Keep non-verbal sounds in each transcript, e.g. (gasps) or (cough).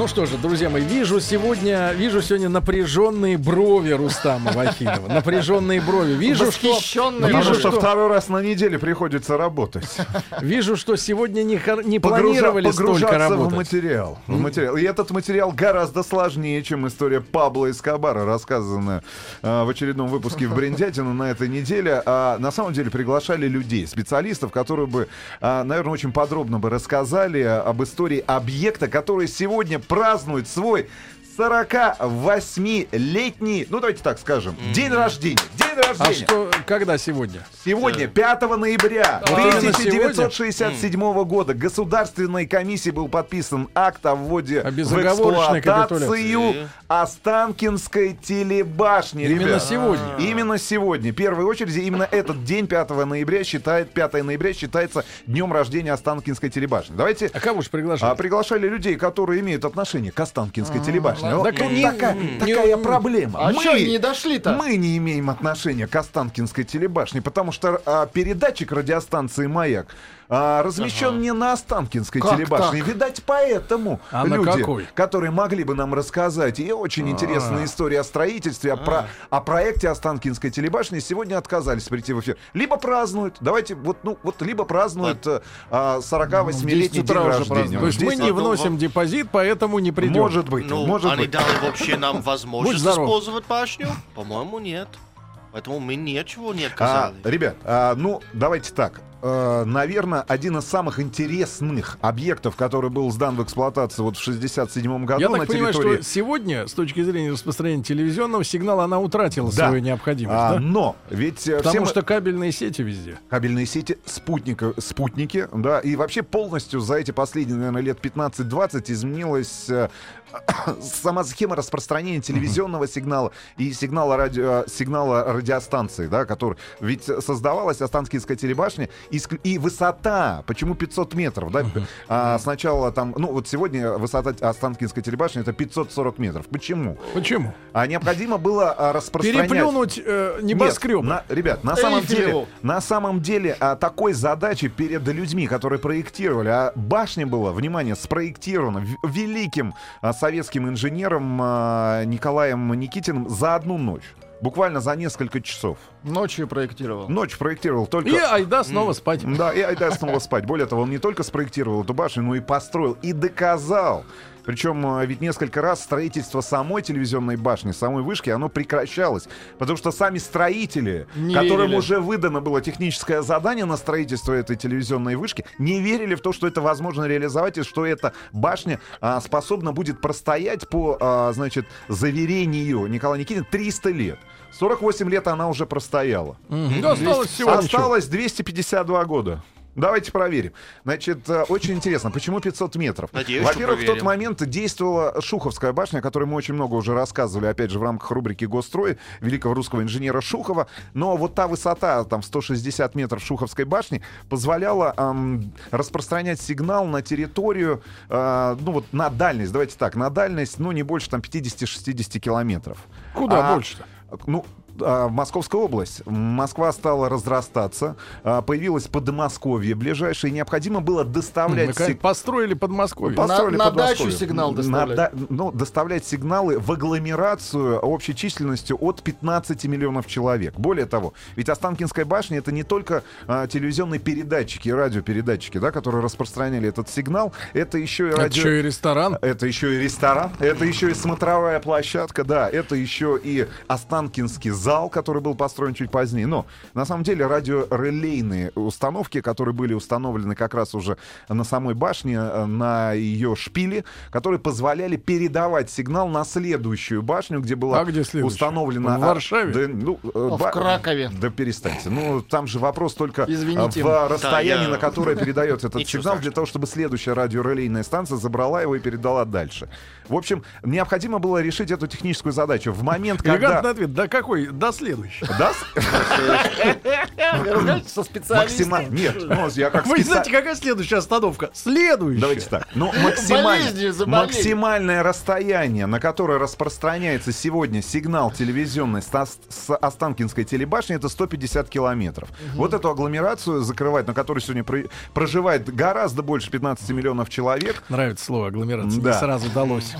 Ну что же, друзья мои, вижу сегодня, вижу сегодня напряженные брови Рустама Вахидова. Напряженные брови. Вижу, что, вижу, что что, второй раз на неделе приходится работать. вижу, что сегодня не, не Погружа- планировали столько погружаться в работать. материал, в материал. И этот материал гораздо сложнее, чем история Пабло Эскобара, рассказанная э, в очередном выпуске в Брендятину на этой неделе. А на самом деле приглашали людей, специалистов, которые бы, а, наверное, очень подробно бы рассказали об истории объекта, который сегодня празднует свой 48-летний, ну давайте так скажем, день рождения. День А рождения. что, когда сегодня? Сегодня, 5 ноября Вот именно 1967 года, Государственной комиссией был подписан акт о вводе в эксплуатацию Останкинской телебашни. Именно сегодня. Именно сегодня. В первой очереди именно этот день, 5 ноября, считает, 5 ноября считается днем рождения Останкинской телебашни. Давайте А кого же приглашали? а, приглашали людей, которые имеют отношение к Останкинской телебашне. Так такая, проблема. А Мы- не дошли-то? Мы не имеем отношения к Останкинской телебашне, потому что а, передатчик радиостанции «Маяк» а, размещен не на Останкинской Как телебашне. так? Видать, поэтому А люди, которые могли бы нам рассказать и очень интересные истории о строительстве, о, про- о проекте Останкинской телебашни, сегодня отказались прийти в эфир. Либо празднуют, давайте, вот, ну, вот либо празднуют э, а, 48-летний 10 день рождения. То есть мы не вносим депозит, поэтому не придем. Может быть, Ну, может они быть. дали вообще нам возможность использовать башню? По-моему, нет. Поэтому мы ничего не А, отказали. ребят, а, ну давайте так. наверное, один из самых интересных объектов, который был сдан в эксплуатацию вот в 67 году Я на так понимаю, территории. что сегодня, с точки зрения распространения телевизионного сигнала, она утратила Да. свою необходимость, А, да? Но ведь э, Потому все мы- что кабельные сети везде. кабельные сети спутника, спутники, да, и вообще полностью за эти последние, наверное, лет 15-20 изменилась э, сама схема распространения телевизионного сигнала и сигнала, радио, сигнала радиостанции, да, который ведь создавалась Останкинская телебашня иск- и высота, почему 500 метров, да, А, сначала там, ну вот сегодня высота Останкинской телебашни это 540 метров, почему? Почему? А необходимо было а, распространять... Переплюнуть э, небоскреб. Нет, на- ребят, на самом деле, на самом деле а, такой задачи перед людьми, которые проектировали, а башня была, внимание, спроектирована великим а, советским инженером а, Николаем Никитиным за одну ночь. Буквально за несколько часов. Ночью проектировал. Ночь проектировал только... И айда снова спать. Да, и айда снова спать. Более того, он не только спроектировал эту башню, но и построил, и доказал. Причем э, ведь несколько раз строительство самой телевизионной башни, самой вышки, оно прекращалось. Потому что сами строители, Не которым верили. уже выдано было техническое задание на строительство этой телевизионной вышки, не верили в то, что это возможно реализовать, и что эта башня а, способна будет простоять по, а, значит, заверению Николая Никитина 300 лет. 48 лет она уже простояла. Мгм. Да, осталось всего ничего. Осталось 252 года. Давайте проверим. Значит, э, очень интересно, почему 500 метров? Надеюсь, Во-первых, в тот момент действовала Шуховская башня, о которой мы очень много уже рассказывали, опять же, в рамках рубрики «Госстрой» великого русского инженера Шухова. Но вот та высота, там, 160 метров Шуховской башни, позволяла ам, распространять сигнал на территорию, а, ну вот на дальность, давайте так, на дальность, ну не больше там 50-60 километров. Куда А, больше-то? Ну, Московская область. Москва стала разрастаться, а, появилось Подмосковье ближайшее, и необходимо было доставлять... Наконец, сиг- Построили Подмосковье. По- Построили на Подмосковье. дачу сигнал На доставлять. да- ну, доставлять сигналы в агломерацию общей численностью от 15 миллионов человек. Более того, ведь Останкинская башня это не только а, телевизионные передатчики, радиопередатчики, да, которые распространяли этот сигнал, это еще и Это радио... еще и ресторан. Это еще и ресторан, это еще и смотровая площадка, да, это еще и Останкинский зал, который был построен чуть позднее. Но на самом деле радиорелейные установки, которые были установлены как раз уже на самой башне, э, на ее шпиле, которые позволяли передавать сигнал на следующую башню, где была А где следующая? установлена... В Варшаве? Да, ну, в ба- Кракове. Да перестаньте. Ну, там же вопрос только э, Извините. в расстоянии, Да, я- на которое передается этот сигнал, для того, чтобы следующая радиорелейная станция забрала его и передала дальше. В общем, необходимо было решить эту техническую задачу. В момент, когда... Элегантный ответ. Да какой? До следующего. Да? Со специалистом. Нет, ну, я как Вы знаете, какая следующая остановка? Следующая. Давайте так. Ну, максимальное расстояние, на которое распространяется сегодня сигнал телевизионной с, Ос- с Останкинской телебашни, это 150 километров. Вот эту агломерацию закрывать, на которой сегодня про- проживает гораздо больше 15 миллионов человек, Нравится слово агломерация. Да. Сразу далось.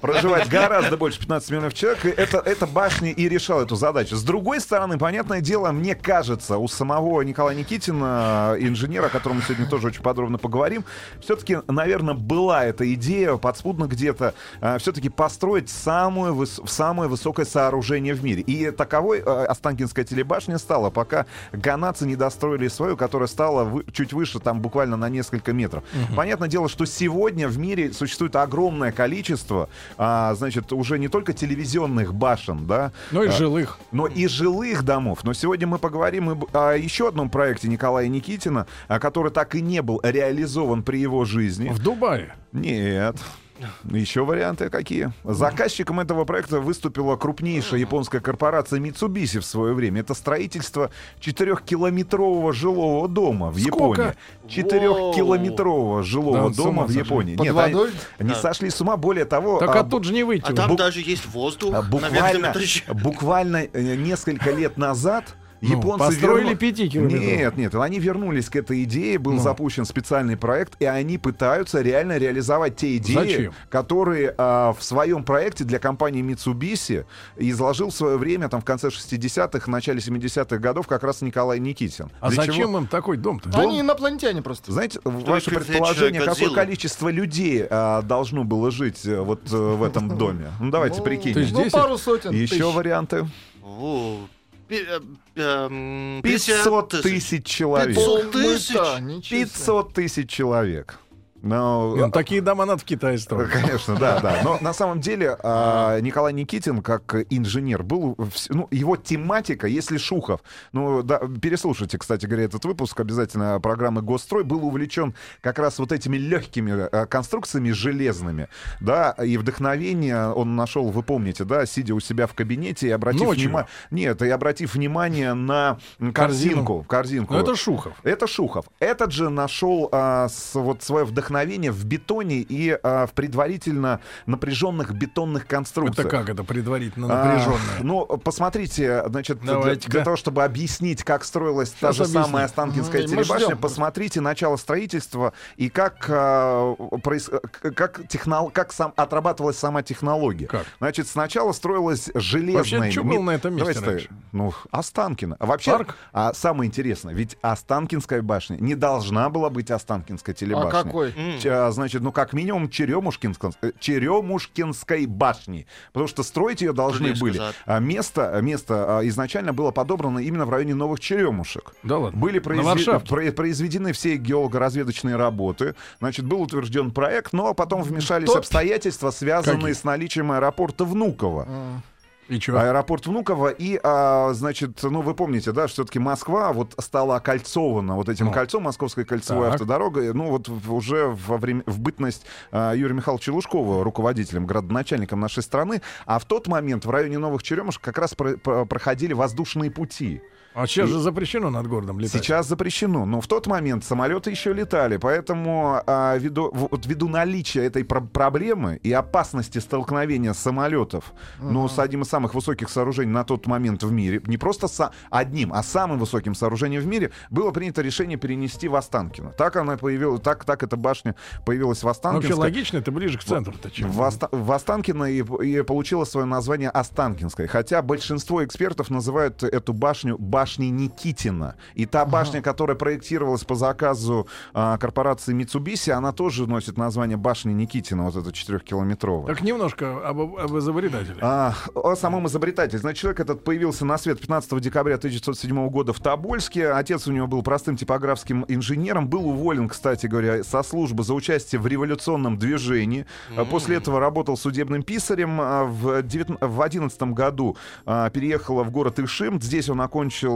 проживает гораздо больше 15 миллионов человек, это, эта башня и решала эту задачу. С другой стороны, понятное дело, мне кажется, у самого Николая Никитина, инженера, о котором мы сегодня тоже очень подробно поговорим, все-таки, наверное, была эта идея подспудно где-то все-таки построить самую, выс- самое высокое сооружение в мире. И таковой э, Останкинская телебашня стала, пока ганадцы не достроили свою, которая стала вы- чуть выше, там буквально на несколько метров. Понятное дело, что сегодня в мире существует огромное количество, а, значит, уже не только телевизионных башен, да, Ну и а, жилых. но и жилых домов. Но сегодня мы поговорим о еще одном проекте Николая Никитина, а, который так и не был реализован при его жизни. В Дубае. Нет. Еще варианты какие? Заказчиком этого проекта выступила крупнейшая японская корпорация Mitsubishi в свое время. Это строительство четырехкилометрового жилого дома в? Японии. Четырехкилометрового жилого Да, с ума дома в сошли. Японии. Под Нет, водой? они, они сошли с ума. Более того, Так а, оттуда же не выйти. А там бу- даже есть воздух а, на буквально, верхнем этаже. буквально э, несколько лет назад японцы построили верну- пяти километров. Нет, нет, они вернулись к этой идее, был Ну. запущен специальный проект, и они пытаются реально реализовать те идеи, Зачем? которые а, в своем проекте для компании Mitsubishi изложил в свое время, там в конце 60-х, начале 70-х годов, как раз Николай Никитин. А Для зачем чего- им такой дом-то? Они инопланетяне просто. знаете, ваше привлечь предположение, какое количество людей а, должно было жить э, вот э, в этом доме? Ну, давайте Ну, прикинем. Ну, пару сотен Еще варианты. О, пи- э, эм, 500 50 тысяч человек. 500 тысяч? Полмыта, ничего себе. 500 тысяч человек. Ну, Ну, такие дома надо в Китае строить. Конечно, да, да. Но на самом деле а, Николай Никитин, как инженер, был... Ну, его тематика, если Шухов... Ну, да, переслушайте, кстати говоря, этот выпуск обязательно программы «Госстрой», был увлечен как раз вот этими легкими а, конструкциями железными, да, и вдохновение он нашел, вы помните, да, сидя у себя в кабинете и обратив внимание... Нет, и обратив внимание на корзинку. Корзинку. Ну, это Шухов. Это Шухов. Этот же нашел а, с- вот свое вдохновение в бетоне и а, в предварительно напряженных бетонных конструкциях. Это как это предварительно А, напряженное? ну, посмотрите, значит, для, для того, чтобы объяснить, как строилась та Сейчас же объясню. самая Останкинская мы телебашня, посмотрите начало строительства и как, а, проис- как, технол- как сам, отрабатывалась сама технология. Как? Значит, сначала строилась железная... Вообще, что было на этом месте Давайте раньше? Ну, Останкино. А вообще, Парк? а самое интересное, ведь Останкинская башня не должна была быть Останкинской телебашней. А какой? Ч- а, значит, ну как минимум Черемушкинской, э, Черемушкинской башни. Потому что строить ее должны Трудно были. сказать. А место, место а, изначально было подобрано именно в районе Новых Черемушек. Да ладно. Были произве- про- произведены все геолого-разведочные работы. Значит, был утвержден проект, но потом вмешались Топь. обстоятельства, связанные Какие? с наличием аэропорта Внуково. А, И? Аэропорт Внуково. И, а, значит, ну, вы помните, да, что все-таки Москва вот стала окольцована вот этим Ну. кольцом, Московской кольцевой Так. автодорогой, ну, вот уже во время, в бытность а, Юрия Михайловича Лужкова, руководителем, градоначальником нашей страны. А в тот момент в районе Новых Черемушек как раз про- про- проходили воздушные пути. А сейчас же запрещено над городом летать. Сейчас запрещено, но в тот момент самолеты еще летали, поэтому а, ввиду, вот ввиду наличия этой про- проблемы и опасности столкновения самолетов, ну, с одним из самых высоких сооружений на тот момент в мире, не просто со- одним, а самым высоким сооружением в мире, было принято решение перенести в Останкино. Так она появилась, так, так эта башня появилась в Ну, Вообще логично, это ближе к центру-то, чем. В, Оста- в Останкино и, и получила свое название Останкинская. Хотя большинство экспертов называют эту башню башней башней Никитина. И та башня, которая проектировалась по заказу а, корпорации Mitsubishi, она тоже носит название башни Никитина, вот эта четырехкилометровая. Так немножко об, об изобретателе. А, о самом изобретателе. Значит, человек этот появился на свет 15 декабря 1907 года в Тобольске. Отец у него был простым типографским инженером. Был уволен, кстати говоря, со службы за участие в революционном движении. А После этого работал судебным писарем. А В 2011 году а, переехал в город Ишим. Здесь он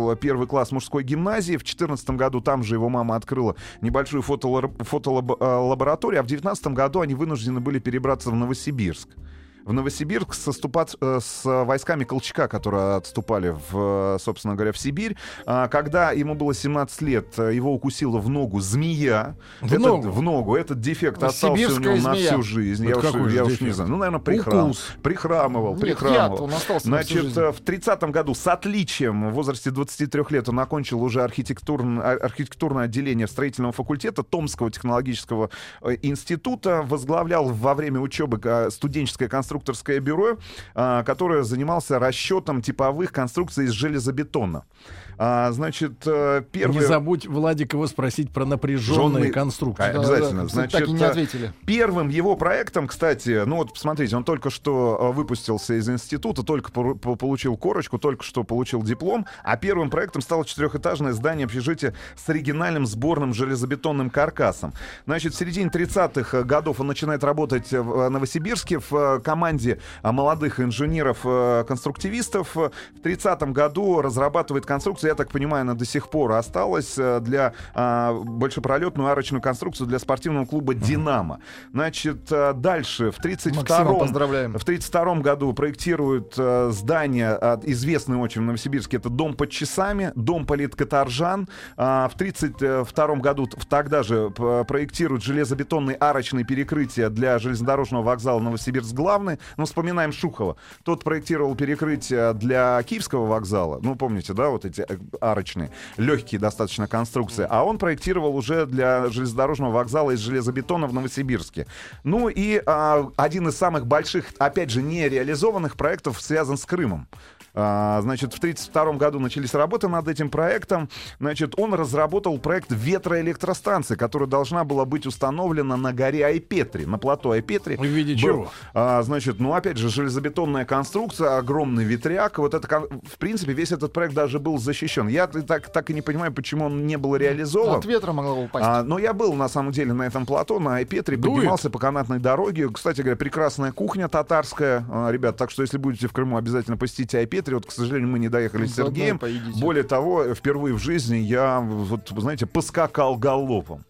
окончил первый класс мужской гимназии. В 2014 году там же его мама открыла небольшую фотолабораторию. А в 2019 году они вынуждены были перебраться в Новосибирск в Новосибирск соступать э, с войсками Колчака, которые отступали, в, э, собственно говоря, в Сибирь. А, когда ему было 17 лет, э, его укусила в ногу змея. В Этот- ногу? в ногу. Этот дефект остался у сибирская него на змея. всю жизнь. Это я уж, какой же я уж не знаю. Ну, наверное, прихрам, Укус. прихрамывал. Нет, прихрамывал. яд, он остался на Значит, в 30 году с отличием в возрасте 23 лет он окончил уже архитектурн- а- архитектурное отделение строительного факультета Томского технологического института. Возглавлял во время учебы э, студенческое конструкторское бюро, э, которое занимался расчетом типовых конструкций из железобетона. А, Значит, э, Не забудь, Владик, его спросить про напряженные Жжёные- конструкции. А, обязательно. Да, да, Значит, так и не э, ответили. Первым его проектом, кстати, ну вот посмотрите, он только что э, выпустился из института, только по- получил корочку, только что получил диплом, а первым проектом стало четырехэтажное здание общежития с оригинальным сборным железобетонным каркасом. Значит, в середине 30-х годов он начинает работать в Новосибирске в э, команде э, молодых инженеров-конструктивистов. В 30-м году разрабатывает конструкцию, я так понимаю, она до сих пор осталась, э, для а, большепролетную арочную конструкцию для спортивного клуба «Динамо». Значит, э, дальше, в 32-м... Максима поздравляем. В 1932 году проектируют э, здание, э, известный очень в Новосибирске, это дом под часами, дом политкоторжан. А, в 1932 году тогда же проектируют железобетонные арочные перекрытия для железнодорожного вокзала Новосибирск-Главный. Ну, вспоминаем Шухова. Тот проектировал перекрытие для Киевского вокзала. Ну, помните, да, вот эти э, арочные, легкие достаточно конструкции. А он проектировал уже для железнодорожного вокзала из железобетона в Новосибирске. Ну и а, один из самых больших, опять же, нереализованных проектов связан с Крымом. А, значит, в 1932 году начались работы над этим проектом. Значит, он разработал проект ветроэлектростанции, которая должна была быть установлена на горе Айпетри, на плато Айпетри. В виде Был, чего? а, значит, ну, опять же, железобетонная конструкция, огромный ветряк. Вот это, в принципе, весь этот проект даже был защищен. Я так, так и не понимаю, почему он не был реализован. От ветра могло упасть. А, но я был, на самом деле, на этом плато, на Айпетре, Дует? поднимался по канатной дороге. Кстати говоря, прекрасная кухня татарская. А, ребят, так что, если будете в Крыму, обязательно посетите Айпетри. Вот, к сожалению, мы не доехали с и Сергеем. Более того, впервые в жизни я, вот, знаете, поскакал галопом.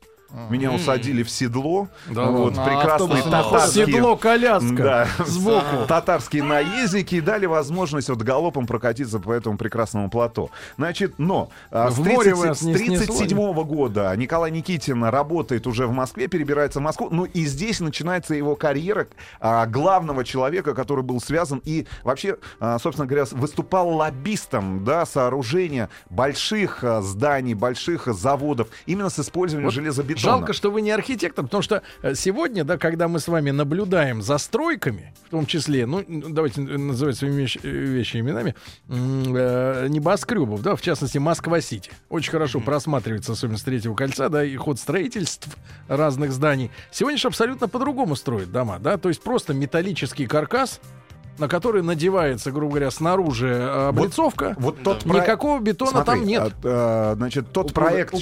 Меня усадили в седло. Да вот, ладно. А прекрасные на татарские... Седло-коляска. Да, Сбоку. Татарские наездники и дали возможность вот галопом прокатиться по этому прекрасному плато. Значит, но а, с В море 30 вас с не снесло? 37 года Николай Никитин работает уже в Москве, перебирается в Москву. Ну и здесь начинается его карьера а, главного человека, который был связан и вообще, а, собственно говоря, выступал лоббистом да, сооружения больших а, зданий, больших а, заводов именно с использованием Вот железобетона. Жалко, что вы не архитектор, потому что э, сегодня, да, когда мы с вами наблюдаем за стройками, в том числе, ну, давайте называть своими вещ- э, вещи именами, э, небоскребов, да, в частности, Москва-Сити. Очень хорошо просматривается, особенно с третьего кольца, да, и ход строительств разных зданий. Сегодня же абсолютно по-другому строят дома, да, то есть просто металлический каркас, на который надевается, грубо говоря, снаружи э, облицовка. Вот тот про- Никакого бетона там Смотри, нет. а, а, значит, тот Упруго- проект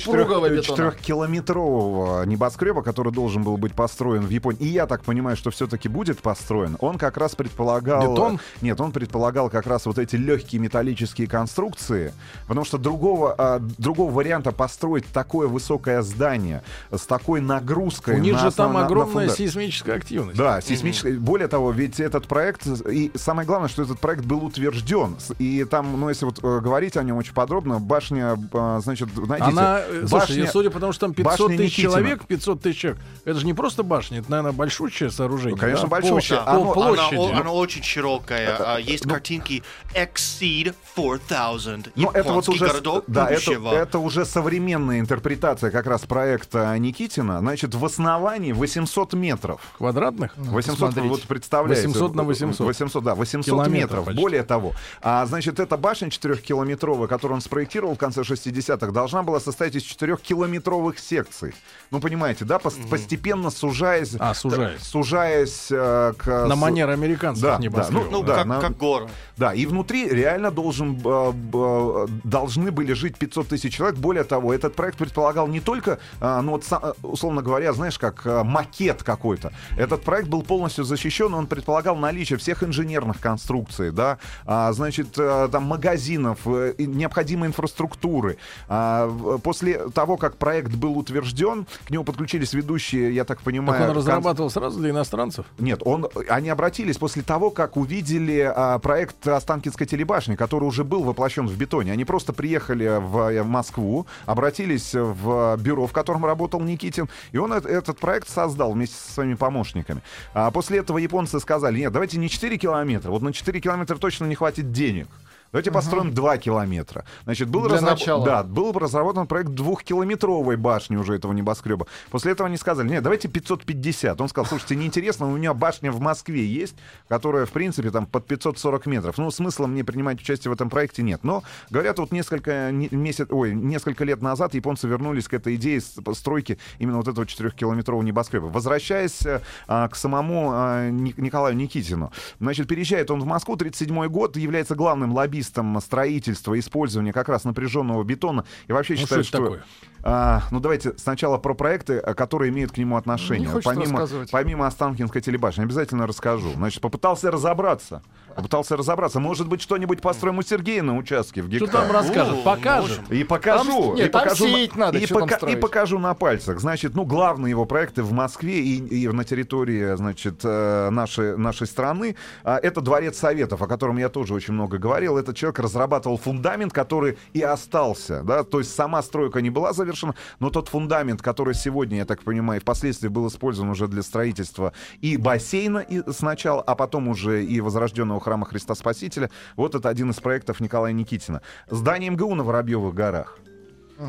четырехкилометрового небоскреба, который должен был быть построен в Японии, и я так понимаю, что все-таки будет построен, он как раз предполагал... Бетон? Нет, он предполагал как раз вот эти легкие металлические конструкции, потому что другого, а, другого варианта построить такое высокое здание с такой нагрузкой... У них на же там на- на огромная фундамент. сейсмическая активность. Да, сейсмическая. Более того, ведь этот проект, и самое главное, что этот проект был утвержден. И там, ну, если вот э, говорить о нем очень подробно, башня, э, значит, найдите. Она, э, слушай, башня- судя по тому, что там 500 башня тысяч Никитина. человек, 500 тысяч человек, это же не просто башня, это, наверное, большущее сооружение. Ну, конечно, да, по- большущее. По, Оно- площади. Она, о- она очень широкая. а, Есть картинки Exceed 4000. Ну, это вот уже, городок да, это, будущего. это уже современная интерпретация как раз проекта Никитина. Значит, в основании 800 метров. Квадратных? 800, посмотрите. вот представляете. 800 на 800. 800, да, 800 Километров метров. почти. Более того, а, значит, эта башня 4-километровая, которую он спроектировал в конце 60-х, должна была состоять из 4-километровых секций. Ну, понимаете, да, пос- постепенно сужаясь... А, сужаясь. Сужаясь э, к... На манер американцев Да, да, небоскребов. Ну, Да, как, на- как гора. Да, и внутри реально должен, э, э, должны были жить 500 тысяч человек. Более того, этот проект предполагал не только, э, ну вот, условно говоря, знаешь, как макет какой-то. Этот проект был полностью защищен, он предполагал наличие всех инженерных конструкций, да, а, значит, там магазинов, необходимой инфраструктуры. А, после того, как проект был утвержден, к нему подключились ведущие, я так понимаю... Так он кон- разрабатывал сразу для иностранцев? нет, он, они обратились после того, как увидели а, проект Останкинской телебашни, который уже был воплощен в бетоне. Они просто приехали в, э, Москву, обратились в бюро, в котором работал Никитин, и он эт- этот проект создал вместе со своими помощниками. А после этого японцы сказали, нет, давайте не 4 километра, вот на 4 километра точно не хватит денег. Давайте построим 2 километра. Значит, был, Для разраб- начала. да, был разработан проект двухкилометровой башни уже этого небоскреба. После этого они сказали, нет, давайте 550. Он сказал, слушайте, неинтересно, у меня башня в Москве есть, которая, в принципе, там под 540 метров. Ну, смысла мне принимать участие в этом проекте нет. Но, говорят, вот несколько, не- месяц, ой, несколько лет назад японцы вернулись к этой идее стройки именно вот этого 4-километрового небоскреба. Возвращаясь а, к самому а, Ни- Николаю Никитину. Значит, переезжает он в Москву, 37 год, является главным лоббистом строительства и использования как раз напряженного бетона. И вообще Ну, считает, что это что... такое? А, ну, давайте сначала про проекты, а, которые имеют к нему отношение. Не помимо, помимо Останкинской телебашни. Обязательно расскажу. Значит, попытался разобраться. Попытался разобраться. Может быть, что-нибудь построим у Сергея на участке в Что гектар. там расскажет? О, Покажет. И покажу. Там- нет, и там покажу на- сеять надо, и, что там пока- и покажу на пальцах. Значит, ну, главные его проекты в Москве и, и на территории, значит, э, нашей, нашей страны. А, Это Дворец Советов, о котором я тоже очень много говорил. Этот человек разрабатывал фундамент, который и остался. Да? То есть сама стройка не была завершена, но тот фундамент, который сегодня, я так понимаю, впоследствии был использован уже для строительства и бассейна и сначала, а потом уже и возрожденного храма Христа Спасителя. Вот это один из проектов Николая Никитина. Здание МГУ на Воробьевых горах.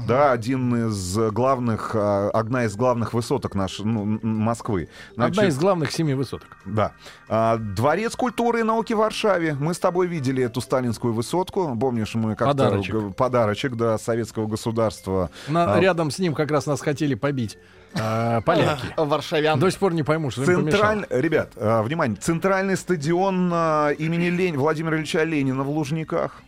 Да, один из главных, а, одна из главных высоток нашей ну, Москвы. Одна Значит, из главных семи высоток. Да. А, Дворец культуры и науки в Варшаве. Мы с тобой видели эту сталинскую высотку. Помнишь, мы как-то... Подарочек. Подарочек, да, советского государства. На- А, Рядом с ним как раз нас хотели побить а, поляки. (laughs) Варшавян. До сих пор не пойму, что. Централь... Ребят, а, внимание, центральный стадион а, имени Лень... Владимира Ильича Ленина в Лужниках.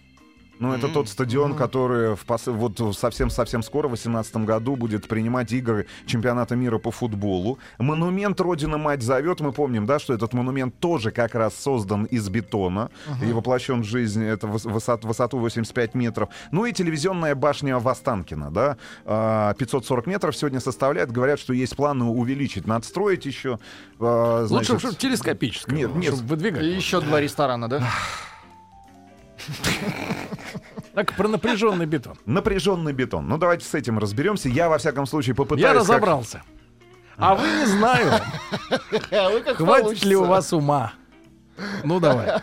Ну, это тот стадион, который в пос- вот совсем-совсем скоро, в 2018 году, будет принимать игры чемпионата мира по футболу. Монумент «Родина мать зовет». Мы помним, да, что этот монумент тоже как раз создан из бетона и воплощен в жизнь. Это выс- высот- высоту 85 метров. Ну и телевизионная башня Востанкина, да, а, 540 метров сегодня составляет. Говорят, что есть планы увеличить. Надо строить еще. а, Лучше, значит, чтобы телескопическое. Нет, нет. чтобы выдвигать. И еще два ресторана, да? (sighs) (laughs) (laughs) Так, про напряженный бетон. Напряженный бетон. Ну, давайте с этим разберемся. Я, во всяком случае, попытаюсь... Я разобрался. А вы не знаю, (laughs) хватит ли у вас ума. Ну давай.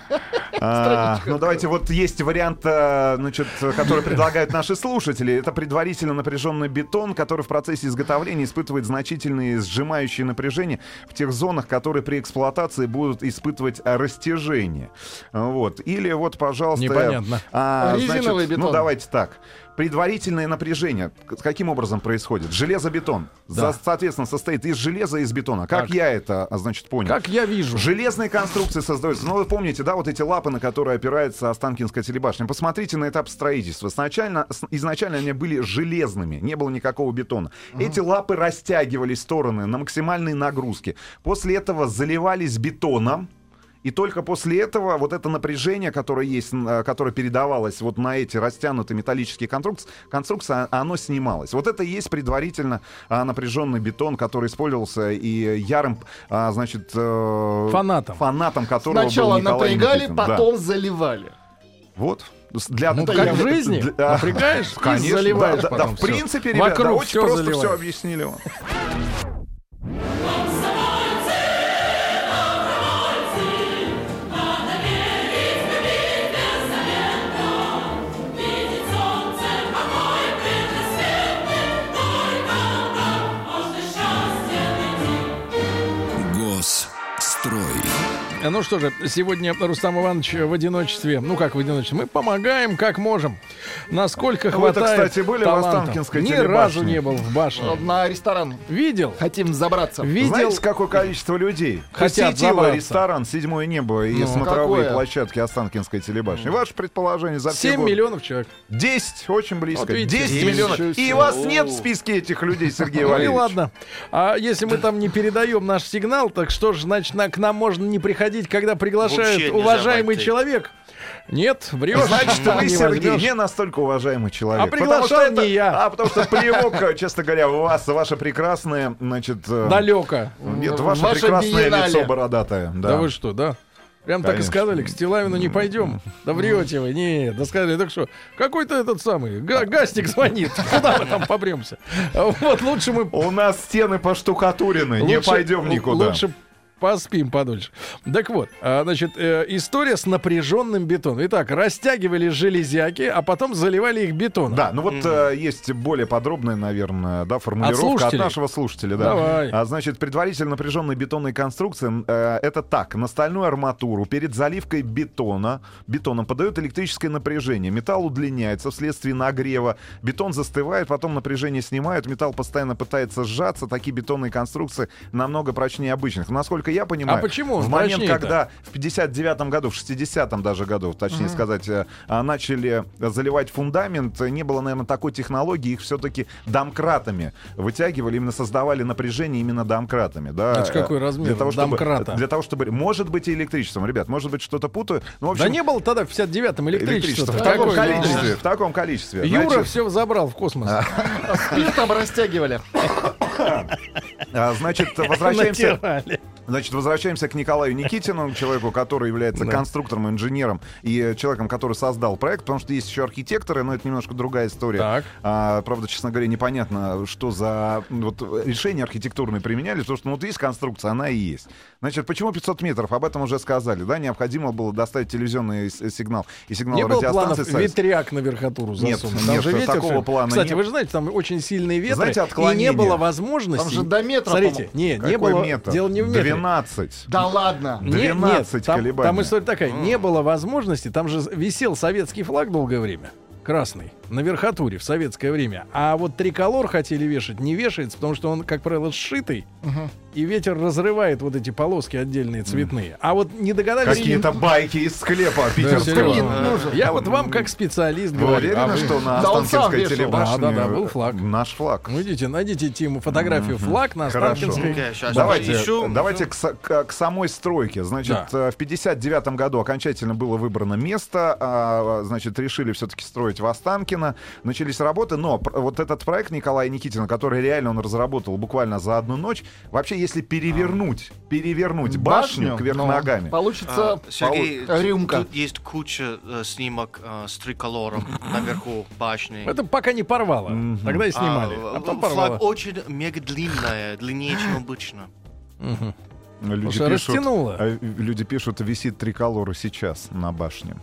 (laughs) А, ну, давайте, вот есть вариант, а, значит, который предлагают наши слушатели. Это предварительно напряженный бетон, который в процессе изготовления испытывает значительные сжимающие напряжения в тех зонах, которые при эксплуатации будут испытывать а, растяжение. Вот. Или вот, пожалуйста... Непонятно. а, Резиновый значит, Ну, бетон. давайте так. Предварительное напряжение каким образом происходит? Железобетон. Да. За- соответственно, состоит из железа и из бетона. Как Так. я это, а, значит, понял? Как я вижу. Железные конструкции создаются. Ну, вы помните, да, вот эти лапы, на которые опирается Останкинская телебашня. Посмотрите на этап строительства. Сначала, изначально они были железными, не было никакого бетона. Эти лапы растягивались стороны на максимальной нагрузке. После этого заливались бетоном. И только после этого вот это напряжение, которое есть, э, которое передавалось вот на эти растянутые металлические конструкции, конструкции а- оно снималось. Вот это и есть предварительно а, напряженный бетон, который использовался и ярым, а, значит, э, Фанатом. фанатом которого Сначала был Николай напрягали, Никитин. Да. потом заливали. Вот. Для, Ну, как в жизни. для- (laughs) Напрягаешь (laughs) и Конечно, заливаешь да, да, потом да, в принципе, ребята, Вокруг очень просто заливаешь. все объяснили вам. Ну что же, сегодня Рустам Иванович в одиночестве, ну как в одиночестве, мы помогаем как можем. Насколько Вы-то, хватает кстати, были в талантов. Останкинской Ни телебашне? разу не был в башне. На ресторан Видел? хотим забраться. Видел? Знаете, какое количество людей? Хотят Посетило забраться. ресторан «Седьмое небо» и Ну, смотровые какое? площадки Останкинской телебашни. Ваше предположение за все 7 годы? миллионов человек. 10, очень близко. Вот видите, 10 10 миллионов. И вас нет в списке этих людей, Сергей Ну и Валерьевич. ладно. А если мы там не передаем наш сигнал, так что же, значит, на- к нам можно не приходить, когда приглашают Вообще уважаемый войти. человек? Нет, врешь. Значит, вы, не Сергей, возьмешь. не настолько уважаемый человек. А приглашал не я. А потому что плевок, честно говоря, у вас, ваше прекрасное, значит... э, Далеко. Нет, ваше Ваше прекрасное биеннале. лицо бородатое. Да. Да. вы что, да? Прям так и Конечно. сказали, к Стилавину не пойдем. Да врете вы, нет. Да сказали, так что, какой-то этот самый, га- гастик звонит. Куда мы там попремся? Вот лучше мы У нас стены поштукатурены, не лучше- пойдем никуда. Лучше поспим подольше. Так вот, а, значит, э, история с напряженным бетоном. Итак, растягивали железяки, а потом заливали их бетоном. Да, ну вот э, есть более подробная, наверное, да, формулировка от, слушателей? нашего слушателя. Да. Давай. А, значит, предварительно напряженной бетонной конструкции э, это так. На стальную арматуру перед заливкой бетона бетоном подают электрическое напряжение. Металл удлиняется вследствие нагрева. Бетон застывает, потом напряжение снимают. Металл постоянно пытается сжаться. Такие бетонные конструкции намного прочнее обычных. Насколько я понимаю, А почему в момент, когда в 59 году, в 60-м даже году, точнее сказать, э, а, начали заливать фундамент, не было, наверное, такой технологии, их все-таки домкратами вытягивали, именно создавали напряжение именно домкратами. Да, Это какой размер для того, чтобы, домкрата? Для того, чтобы... Может быть, и электричеством, ребят, может быть, что-то путаю. Ну, в общем, Да не было тогда в 59-м электричества. электричество. В таком количестве. В таком количестве. Юра Значит, все забрал в космос. Спиртом растягивали. а, значит, возвращаемся... Натирали. Значит, возвращаемся к Николаю Никитину, (laughs) человеку, который является Да. конструктором, инженером и э, человеком, который создал проект, потому что есть еще архитекторы, но это немножко другая история. Так. А, правда, честно говоря, непонятно, что за вот, решения архитектурные применяли, потому что ну, вот есть конструкция, она и есть. Значит, почему 500 метров? Об этом уже сказали, да? Необходимо было доставить телевизионный с- сигнал и сигнал Не было планов радиостанции. Ветряк на верхотуру Нет, засунуть. Там нет, же ветер такого плана Кстати, нет. вы же знаете, там очень сильные ветры. Знаете, и отклонение. не было возможности... Там же до метра, Смотрите, не, не Какой было... метр? Дело не в метре. 12. Да ладно. Не- 12 нет, там, колебаний. Там история такая. Не было возможности. Там же висел советский флаг долгое время. Красный. На верхотуре в советское время. А вот триколор хотели вешать. Не вешается, потому что он, как правило, сшитый. И ветер разрывает вот эти полоски отдельные цветные. А вот не догадались... Какие-то байки из склепа Да, питерского. серьезно. Я вот вам как специалист Вы говорю. уверены, а вы- что на Да Останкинской телебашне Да, да, да, был флаг. наш флаг? Ну, идите, найдите Тиму фотографию. Флаг на. Останкинской. Щас Давайте, ищу. давайте к, к- к самой стройке. Значит, Да. э, в 59 году окончательно было выбрано место. а, Значит, решили все-таки строить в Останкино. Начались работы, но вот этот проект Николая Никитина, который реально он разработал буквально за одну ночь, вообще, если перевернуть, перевернуть башню, кверх но ногами, Получится А, Сергей, полу- рюмка. тут есть куча э, снимок э, с триколором (laughs) наверху башни. Это пока не порвало. Тогда и снимали. А, А потом флаг порвало. очень мега длинная, длиннее, чем (gasps) обычно. люди Слушай, пишут, растянуло. э, люди пишут, висит триколор и сейчас на башне.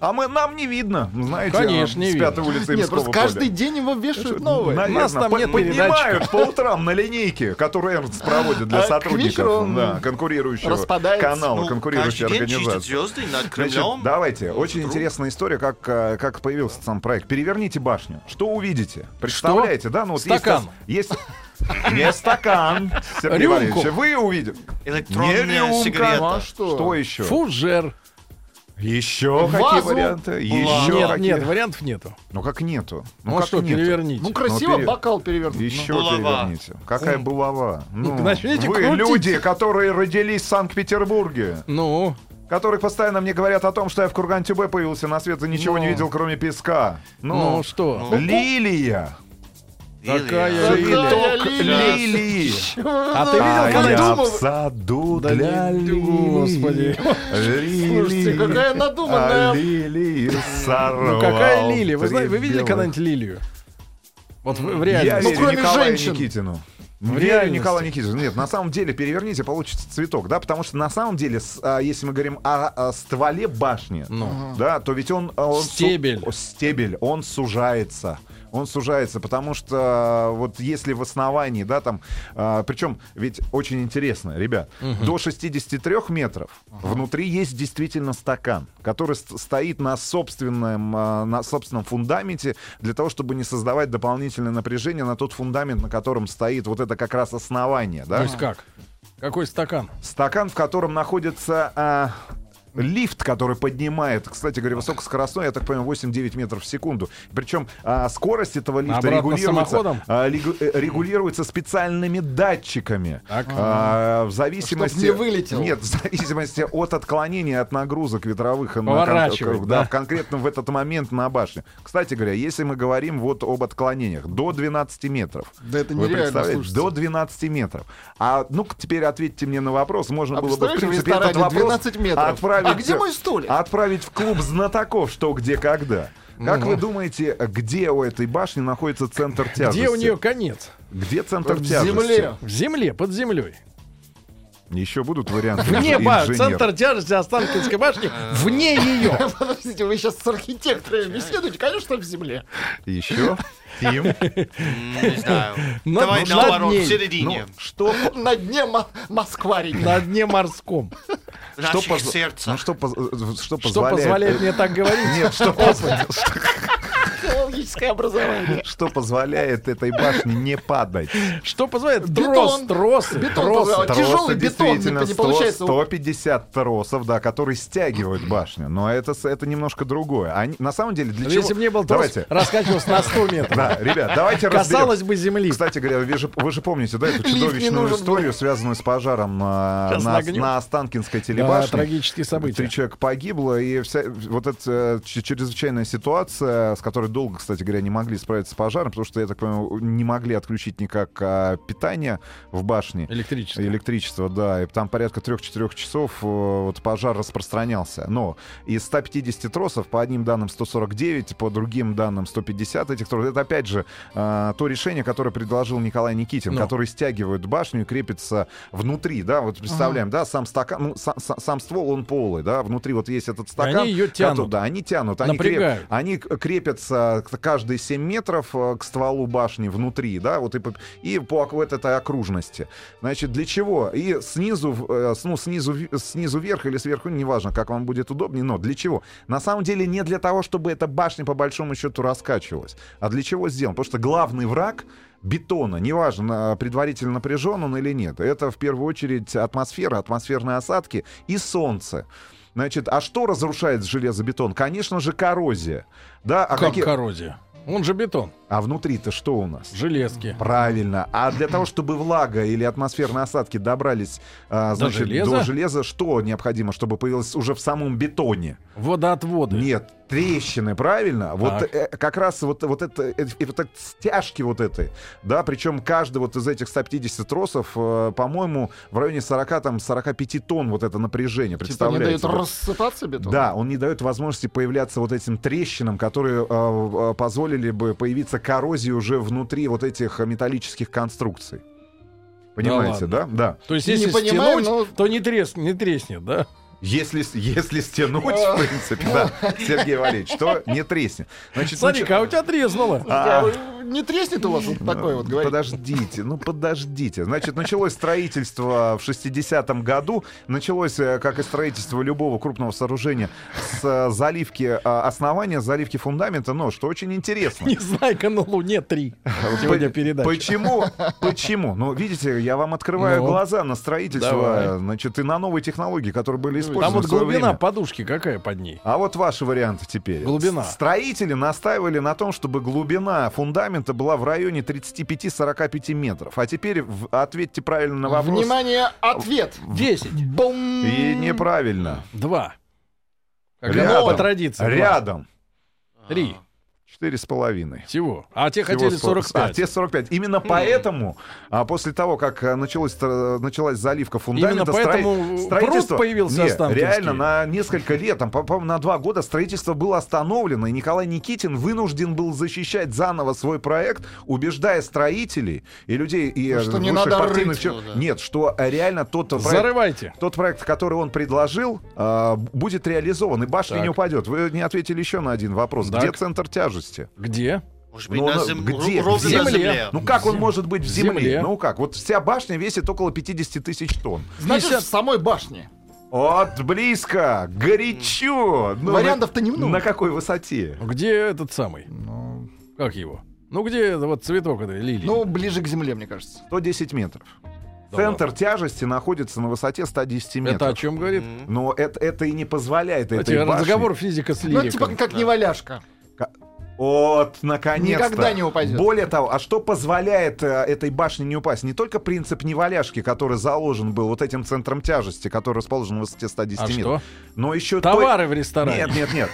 А мы, нам не видно, знаете, Конечно, не с пятой улицы Нет, просто каждый поля. день его вешают новые. Наверное, нас там по- нет поднимают по утрам на линейке, которую Эрнст проводит для А сотрудников он да, конкурирующего канала, Ну, конкурирующей каждый организации. звезды над Значит, давайте. Очень Вдруг. интересная история, как, э, как появился сам проект. Переверните башню. Что увидите? Представляете, да? Ну, вот Стакан. Есть, есть- не стакан, Сергей Рюмку. Валерьевич. Вы увидите. Не Электронная рюмка. сигарета. Ну, а что? Что еще? Фужер. Еще Вазу. какие варианты? Еще Нет, какие? нет, вариантов нету. Ну как нету? Ну, Ну, как что, нету? переверните. Ну, красиво пере- бокал перевернут. Еще Булава. переверните. Какая булава? Ну, начните вы крутить. люди, которые родились в Санкт-Петербурге, Ну, которые постоянно мне говорят о том, что я в Курган-Тюбе появился на свет и ничего не видел, кроме песка. ну, Ну, что? лилия. Такая Или- лилия. Лилии. А ты видел, когда... я в саду для лилии. Господи. Слушайте, какая надуманная. А лилии сорвал Ну, какая лилия? Вы, три знаете, вы видели когда-нибудь лилию? Вот в, реальности. Ну, кроме женщин. Никитину. В Верю. Николаю Никитину. Нет, на самом деле переверните, получится цветок, да, потому что на самом деле, с- а, если мы говорим о, о стволе башни, Ну. да, то ведь он, а, он су- Стебель. о, стебель, он сужается. Он сужается, потому что э, вот если в основании, да, там, причем ведь очень интересно, ребят, до 63 метров внутри есть действительно стакан, который ст- стоит на собственном, э, на собственном фундаменте для того, чтобы не создавать дополнительное напряжение на тот фундамент, на котором стоит вот это как раз основание, да? То есть как? Какой стакан? Стакан, в котором находится а, лифт, который поднимает, кстати говоря, высокоскоростной, я так понимаю, 8-9 метров в секунду. Причем а, скорость этого лифта Обратно регулируется, а, э, регулируется специальными датчиками. Так. А, в зависимости... Чтоб не вылетел. Нет, в зависимости от отклонения от нагрузок ветровых. на кон- Поворачивает, да, да? в конкретно в этот момент на башне. Кстати говоря, если мы говорим вот об отклонениях до 12 метров. Да это Вы нереально, представляете? слушайте. До 12 метров. А ну теперь ответьте мне на вопрос. Можно А было бы, в принципе, этот вопрос 12 метров. отправить... А где мой стулья? Отправить в клуб знатоков, что, где, когда. Как вы думаете, где у этой башни находится центр тяжести? Где у нее конец? Где центр В тяжести? земле. В земле, под землей. Еще будут варианты Вне ба- инженера? центр тяжести Останкинской башни, вне ее. (laughs) Подождите, вы сейчас с архитекторами беседуете? Конечно, в земле. Еще? Тим? Не знаю. Ну, Давай ну, наоборот, в середине. Что, На дне Мо- Москварики. На дне морском. что, сердца. ну, что, поз- что Что позволяет... позволяет мне так говорить? Нет, что, поз- Филологическое образование. что позволяет этой башне не падать? Что позволяет? Трос, Бетон. тросы, Бетон. Тяжелый Тросы бетон, не- действительно не 100 получается. 150 тросов, да, которые стягивают башню. Но это, с- это немножко другое. Они, на самом деле, для чего... Если бы не был трос, Давайте. раскачивался на 100 (laughs) метров. Да, ребят, давайте разберем. Касалось бы земли. Кстати говоря, вы же, вы же помните, да, эту чудовищную историю, связанную с пожаром на, Сейчас на, нагнем. на Останкинской Да, телебашне. трагические события. Три человека погибло, и вся вот эта э, чрезвычайная ситуация, с которой долго, кстати говоря, не могли справиться с пожаром, потому что, я так понимаю, не могли отключить никак а, питание в башне. Электричество. Электричество, да. И там порядка 3-4 часов э, вот, пожар распространялся. Но из 150 тросов, по одним данным 149, по другим данным 150 этих тросов, это опять же э, то решение, которое предложил Николай Никитин, Ну. который стягивает башню и крепится внутри, да, вот представляем, да, сам стакан, ну, са- са- сам ствол, он полый, да, внутри вот есть этот стакан. они её тянут. который- да, они тянут. Они, Напрягают. они к- крепятся к- каждые 7 метров э, к стволу башни внутри, да, вот и, и по вот этой окружности. Значит, для чего? И снизу, э, ну, снизу, снизу вверх или сверху, неважно, как вам будет удобнее, но для чего? На самом деле не для того, чтобы эта башня по большому счету раскачивалась, а для чего сделано? Потому что главный враг бетона, неважно, на- предварительно напряжен он или нет, это в первую очередь атмосфера, атмосферные осадки и солнце. Значит, а что разрушает железобетон? Конечно же, коррозия. Да, а, Как какие- коррозия? Он же бетон. А внутри-то что у нас? Железки. Правильно. А для того, чтобы влага или атмосферные осадки добрались а, значит, железа? до железа, что необходимо, чтобы появилось уже в самом бетоне? Водоотводы. Нет, трещины, правильно? Вот Так. э, как раз вот, вот это, э, и вот это стяжки вот этой, да, причем каждый вот из этих 150 тросов, э, по-моему, в районе 40, там, 45 тонн вот это напряжение, Типа не представляете? дают да? рассыпаться бетон? Да, он не дает возможности появляться вот этим трещинам, которые э, э, позволили бы появиться коррозии уже внутри вот этих металлических конструкций. Понимаете, да? Да. То есть, Не если понимаю, стянуть, но- то не, трес, не треснет, да? Если, если стянуть, в принципе, да, (laughs) Сергей Валерьевич, то не треснет. Значит, Смотри-ка, а у тебя треснуло. А, А, Не треснет у вас вот такой вот, говорит. Подождите, ну подождите. Значит, началось строительство в 60-м году. Началось, э, как и строительство любого крупного сооружения, с э, заливки э, основания, с заливки фундамента. Но что очень интересно. Незнайка на Луне 3. Сегодня передача. Почему? Почему? Ну, видите, я вам открываю Ну. глаза на строительство, Давай. значит, и на новые технологии, которые были использованы Там вот глубина время. подушки какая под ней? А вот ваши варианты теперь. Глубина. Строители настаивали на том, чтобы глубина фундамента была в районе 35-45 метров. А теперь в- ответьте правильно на вопрос. Внимание, ответ. 10. Бум. И неправильно. 2. Как Рядом. по традиции. Рядом. Три. Четыре с половиной. Всего. А те Всего хотели сто- 45. А, те 45. Именно поэтому, а, после того, как а, началось, началась заливка фундамента, Именно поэтому пруд появился Нет, реально на несколько лет, там, по- по-моему, на два года строительство было остановлено, и Николай Никитин вынужден был защищать заново свой проект, убеждая строителей и людей, и Ну, э, что не надо партийных рыть. Ну, да. Нет, что э, реально тот проект, Зарывайте. тот проект, который он предложил, а, будет реализован, и башня Так. не упадет. Вы не ответили еще на один вопрос. Так. Где центр тяжести? Где? Может быть, Ну, на ну, зем- где? ровно В на земле. земле. Ну как он может быть в земле? Земле. Ну как? Вот вся башня весит около 50 тысяч тонн. Значит, 50. в самой башне. Вот, близко, горячо. Ну, Вариантов-то на- немного. На какой высоте? Где этот самый? Как его? Ну где вот цветок этой лилии? Ну, ближе к земле, мне кажется. 110 метров. Да Центр тяжести находится на высоте 110 метров. это о чем говорит? Но это, это и не позволяет Знаете, этой башне... разговор физика с Ну, лириком. типа как неваляшка. Вот, наконец-то. Никогда не упадет. Более того, а что позволяет э, этой башне не упасть? Не только принцип неваляшки, который заложен был вот этим центром тяжести, который расположен на высоте 110 А метров. что? Но еще Товары в ресторане. Нет, нет, нет.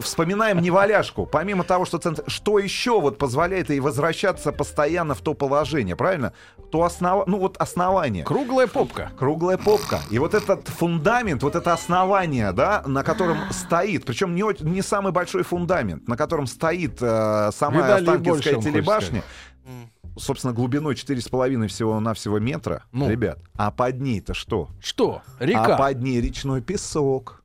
Вспоминаем неваляшку. Помимо того, что центр... Что еще вот позволяет ей возвращаться постоянно в то положение, правильно? То основ... Ну вот основание. Круглая попка. Круглая попка. И вот этот фундамент, вот это основание, да, на котором стоит, причем не, не самый большой фундамент, на котором стоит э, сама Видали больше, Останкинская хочет телебашня, собственно, глубиной 4,5 всего-навсего метра, Ну. ребят. А под ней-то что? Что? А Река. под ней речной песок.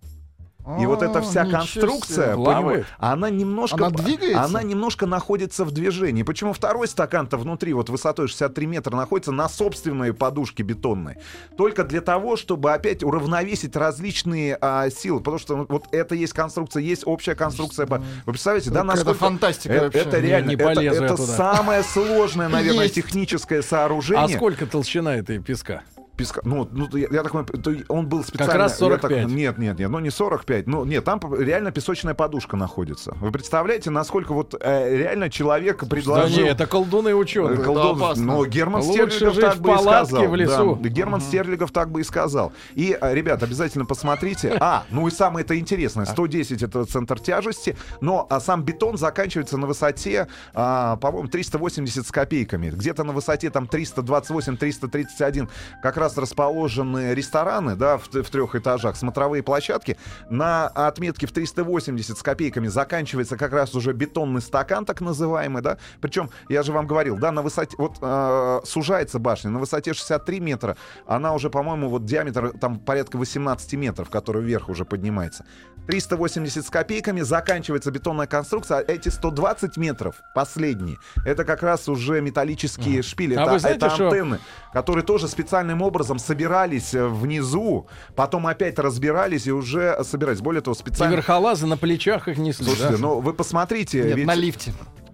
И вот эта вся А, конструкция, понимаешь, она немножко, Она двигается? она немножко находится в движении. Почему второй стакан-то внутри, вот высотой 63 метра, находится на собственной подушке бетонной? Только для того, чтобы опять уравновесить различные а, силы. Потому что ну, вот это есть конструкция, есть общая конструкция. Вы представляете, да, насколько... фантастика это, вообще. это Не- реально, не это, я это туда. самое сложное, наверное, Есть. техническое А сооружение. сколько толщина этой песка? Песка. Ну, ну я, я так понимаю, он был специально... раз я 45. так- нет, нет, нет, ну не 45. Ну, нет, там реально песочная подушка находится. Вы представляете, насколько вот э, реально человек Да предложил... не, это колдуны ученые. Э, колдун- Это опасно. Ну, Герман Лучше Стерлигов так бы и сказал. в лесу. Да, Герман Стерлигов так бы и сказал. И, э, ребят, обязательно посмотрите. А, ну и самое это интересное. 110 это центр тяжести, но а, сам бетон заканчивается на высоте, а, по-моему, 380 с копейками. Где-то на высоте там 328-331 как раз расположены рестораны, да, в, в трех этажах, смотровые площадки. На отметке в 380 с копейками заканчивается как раз уже бетонный стакан, так называемый, да. Причем, я же вам говорил, да, на высоте, вот э, сужается башня на высоте 63 метра, она уже, по-моему, вот диаметр там порядка 18 метров, который вверх уже поднимается. 380 с копейками, заканчивается бетонная конструкция, а эти 120 метров, последние, это как раз уже металлические шпили, А это, вы знаете, это что- антенны, которые тоже специальным образом собирались э, внизу, потом опять разбирались и уже собирались. Более того, И специально... верхолазы на плечах их несли. Слушайте, да? ну вы посмотрите, Нет, ведь- на лифте.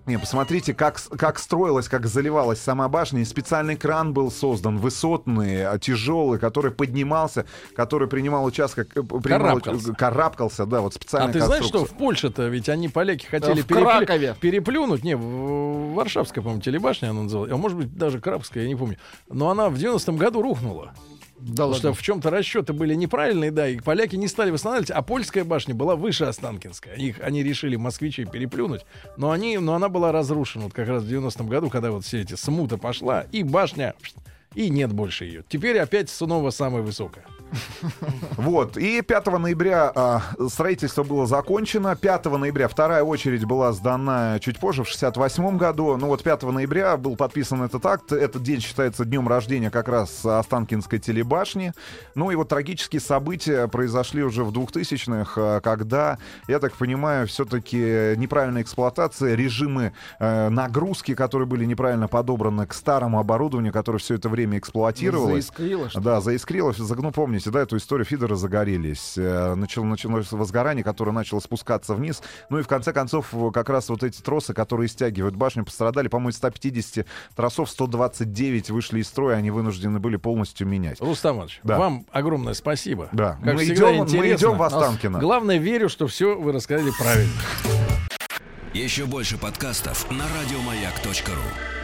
Не, посмотрите, как, как строилась, как заливалась сама башня. И специальный кран был создан, высотный, а, тяжелый, который поднимался, который принимал участок, э, принимал, Карабкался. карабкался, да, вот А специальная ты знаешь, что в Польше-то ведь они поляки хотели переплю- переплюнуть, не, в, в Варшавская, по-моему, телебашня она называлась, а может быть даже Крабская, я не помню. Но она в 90-м году рухнула. Да Потому что в чем-то расчеты были неправильные, да, и поляки не стали восстанавливать, а польская башня была выше Останкинской. Их, они решили москвичей переплюнуть, но, они, но она была разрушена вот как раз в 90-м году, когда вот все эти смута пошла, и башня, и нет больше ее. Теперь опять снова самая высокая. Вот. И 5 ноября а, строительство было закончено. 5 ноября вторая очередь была сдана чуть позже, в 68 году. Ну вот 5 ноября был подписан этот акт. Этот день считается днем рождения как раз Останкинской телебашни. Ну и вот трагические события произошли уже в 2000-х, а, когда, я так понимаю, все-таки неправильная эксплуатация, режимы э, нагрузки, которые были неправильно подобраны к старому оборудованию, которое все это время эксплуатировалось. Заискрило, что? Да, заискрилось. За- Ну, помните, да, эту историю фидеры загорелись. Э, Начало, началось возгорание, которое начало спускаться вниз. Ну и в конце концов, э, как раз вот эти тросы, которые стягивают башню, пострадали. По-моему, из 150 тросов 129 вышли из строя, они вынуждены были полностью менять. Рустам Иванович, Да. вам огромное спасибо. Да, Как мы всегда, идем, мы интересно. идем в Останкино. Главное, верю, что все вы рассказали правильно. Еще больше подкастов на радиомаяк.ру.